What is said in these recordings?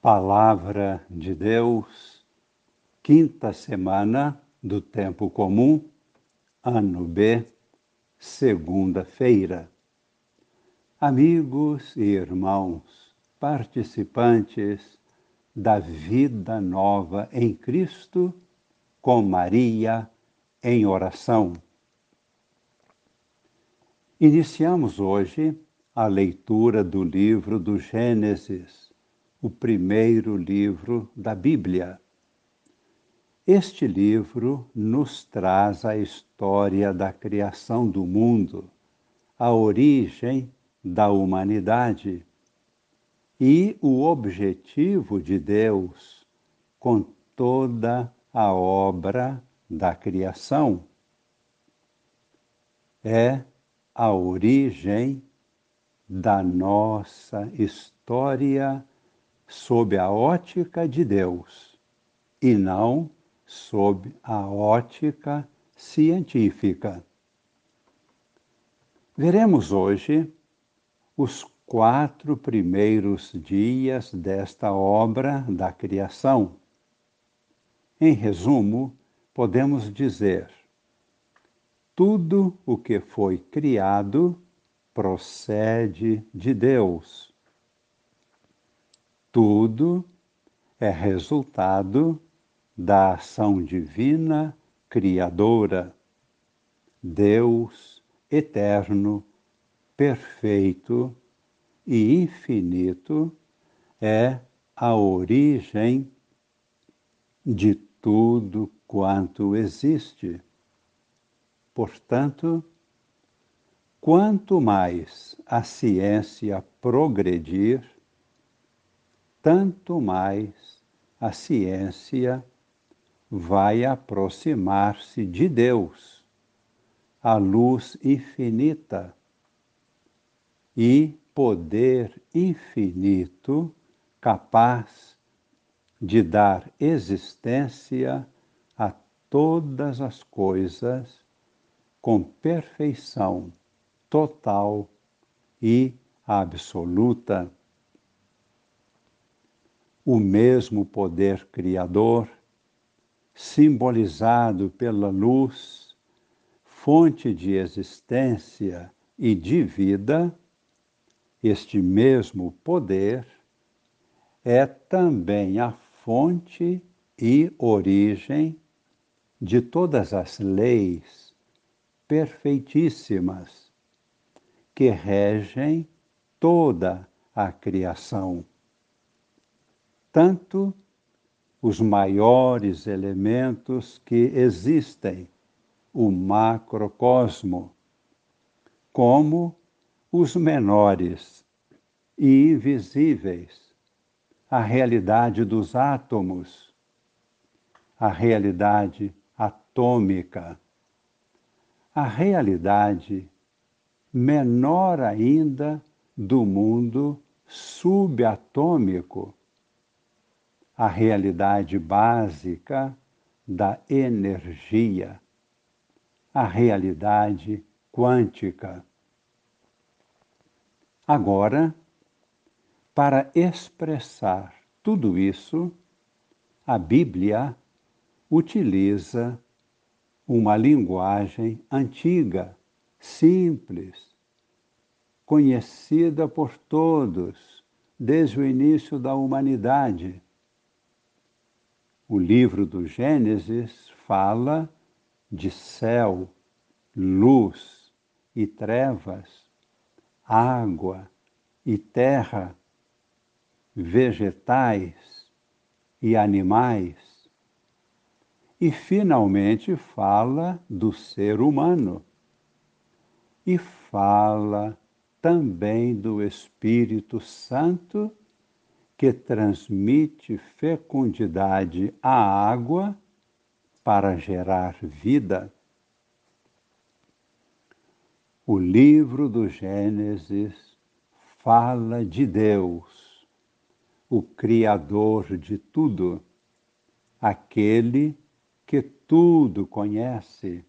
Palavra de Deus, quinta semana do Tempo Comum, ano B, segunda-feira. Amigos e irmãos, participantes da vida nova em Cristo, com Maria em oração. Iniciamos hoje a leitura do livro do Gênesis o primeiro livro da Bíblia. Este livro nos traz a história da criação do mundo, a origem da humanidade e o objetivo de Deus com toda a obra da criação. É a origem da nossa história sob a ótica de Deus e não sob a ótica científica. Veremos hoje os quatro primeiros dias desta obra da criação. Em resumo, podemos dizer: tudo o que foi criado procede de Deus tudo é resultado da ação divina criadora. Deus eterno, perfeito e infinito é a origem de tudo quanto existe. Portanto, quanto mais a ciência progredir, tanto mais a ciência vai aproximar-se de Deus, a luz infinita e poder infinito capaz de dar existência a todas as coisas com perfeição total e absoluta o mesmo poder criador, simbolizado pela luz, fonte de existência e de vida, este mesmo poder é também a fonte e origem de todas as leis perfeitíssimas que regem toda a criação tanto os maiores elementos que existem, o macrocosmo, como os menores e invisíveis, a realidade dos átomos, a realidade atômica, a realidade menor ainda do mundo subatômico a realidade básica da energia, a realidade quântica. Agora, para expressar tudo isso, a Bíblia utiliza uma linguagem antiga, simples, conhecida por todos desde o início da humanidade o livro do Gênesis fala de céu, luz e trevas, água e terra, vegetais e animais. E finalmente fala do ser humano. E fala também do Espírito Santo que transmite fecundidade à água para gerar vida. O livro do Gênesis fala de Deus, o Criador de tudo, aquele que tudo conhece,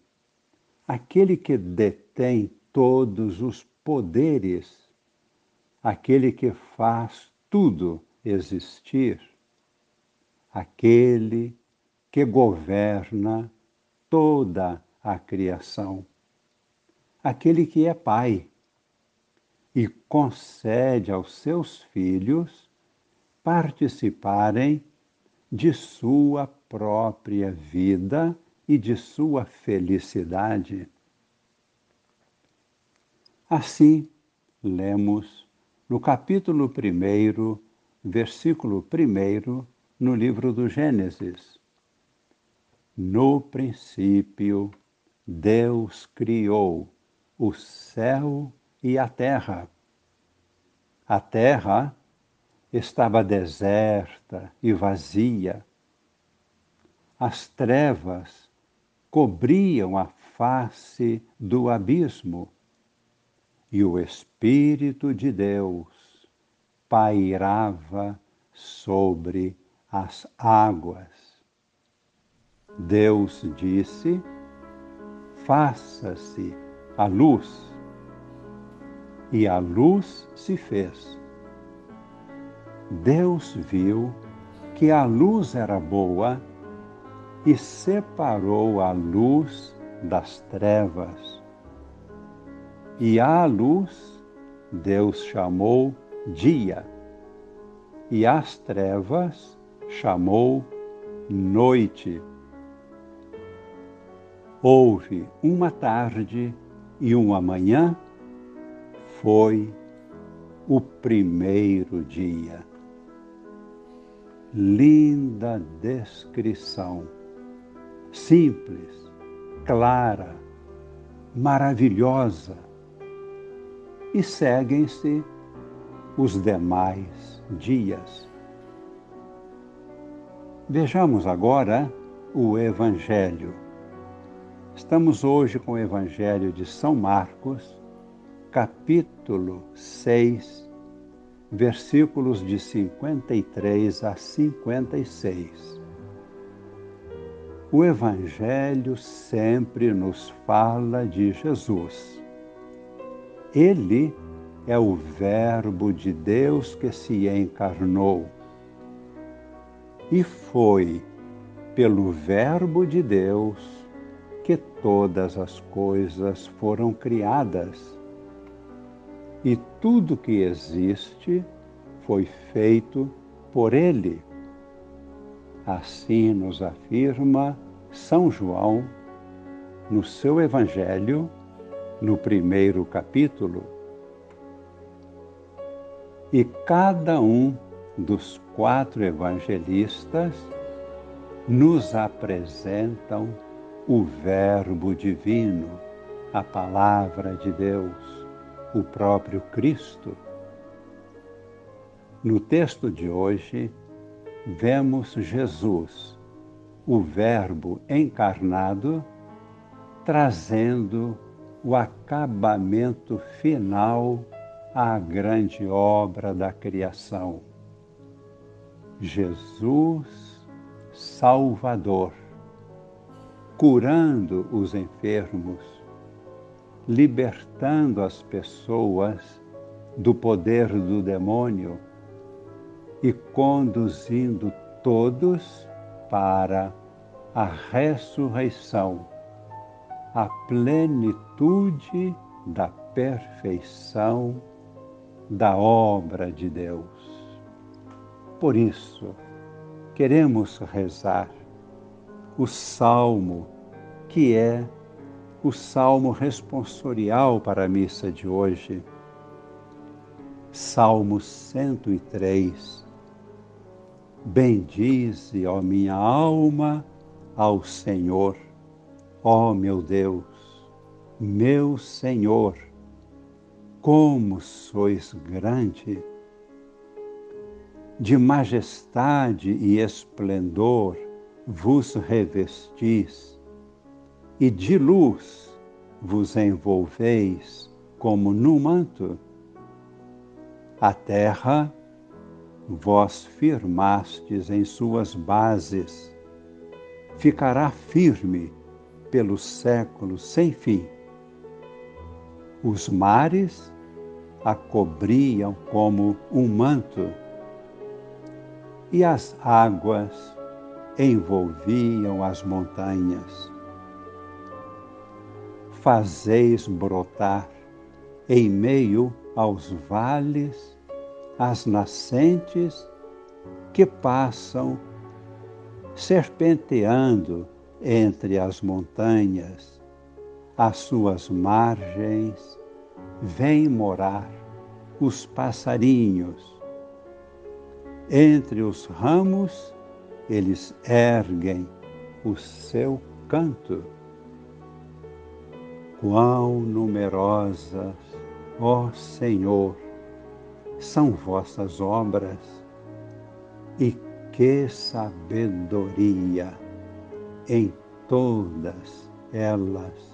aquele que detém todos os poderes, aquele que faz tudo existir aquele que governa toda a criação, aquele que é Pai e concede aos seus filhos participarem de sua própria vida e de sua felicidade. Assim, lemos no capítulo 1, versículo 1, no livro do Gênesis. No princípio, Deus criou o céu e a terra. A terra estava deserta e vazia. As trevas cobriam a face do abismo e o Espírito de Deus pairava sobre as águas. Deus disse: Faça-se a luz e a luz se fez. Deus viu que a luz era boa e separou a luz das trevas. E à luz Deus chamou dia, e às trevas chamou noite. Houve uma tarde e uma manhã foi o primeiro dia. Linda descrição, simples, clara, maravilhosa. E seguem-se os demais dias. Vejamos agora o Evangelho. Estamos hoje com o Evangelho de São Marcos, capítulo 6, versículos de 53 a 56. O Evangelho sempre nos fala de Jesus. Ele é o Verbo de Deus que se encarnou. E foi pelo Verbo de Deus que todas as coisas foram criadas e tudo que existe foi feito por ele. Assim nos afirma São João no seu Evangelho, no primeiro capítulo. E cada um dos quatro evangelistas nos apresentam o Verbo Divino, a Palavra de Deus o próprio Cristo. No texto de hoje, vemos Jesus, o Verbo encarnado, trazendo o acabamento final à grande obra da criação. Jesus Salvador, curando os enfermos, libertando as pessoas do poder do demônio e conduzindo todos para a ressurreição, a plenitude da perfeição da obra de Deus. Por isso, queremos rezar o salmo que é o salmo responsorial para a missa de hoje. Salmo 103. Bendize, ó minha alma, ao Senhor, ó meu Deus, meu Senhor, como sois grande! De majestade e esplendor vos revestis e de luz vos envolveis como num manto. A terra vós firmastes em suas bases, ficará firme pelos séculos sem fim. Os mares a cobriam como um manto, e as águas envolviam as montanhas. Fazeis brotar em meio aos vales as nascentes que passam serpenteando entre as montanhas, às suas margens, vêm morar os passarinhos. Entre os ramos, eles erguem o seu canto. Quão numerosas, ó Senhor, são vossas obras, e que sabedoria em todas elas.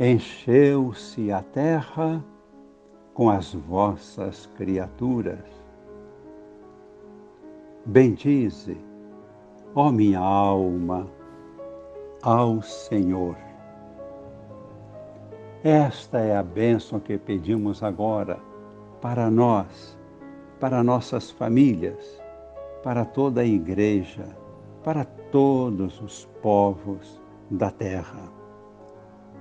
Encheu-se a terra com as vossas criaturas. Bendize, ó minha alma, ao Senhor. Esta é a bênção que pedimos agora para nós, para nossas famílias, para toda a igreja, para todos os povos da terra.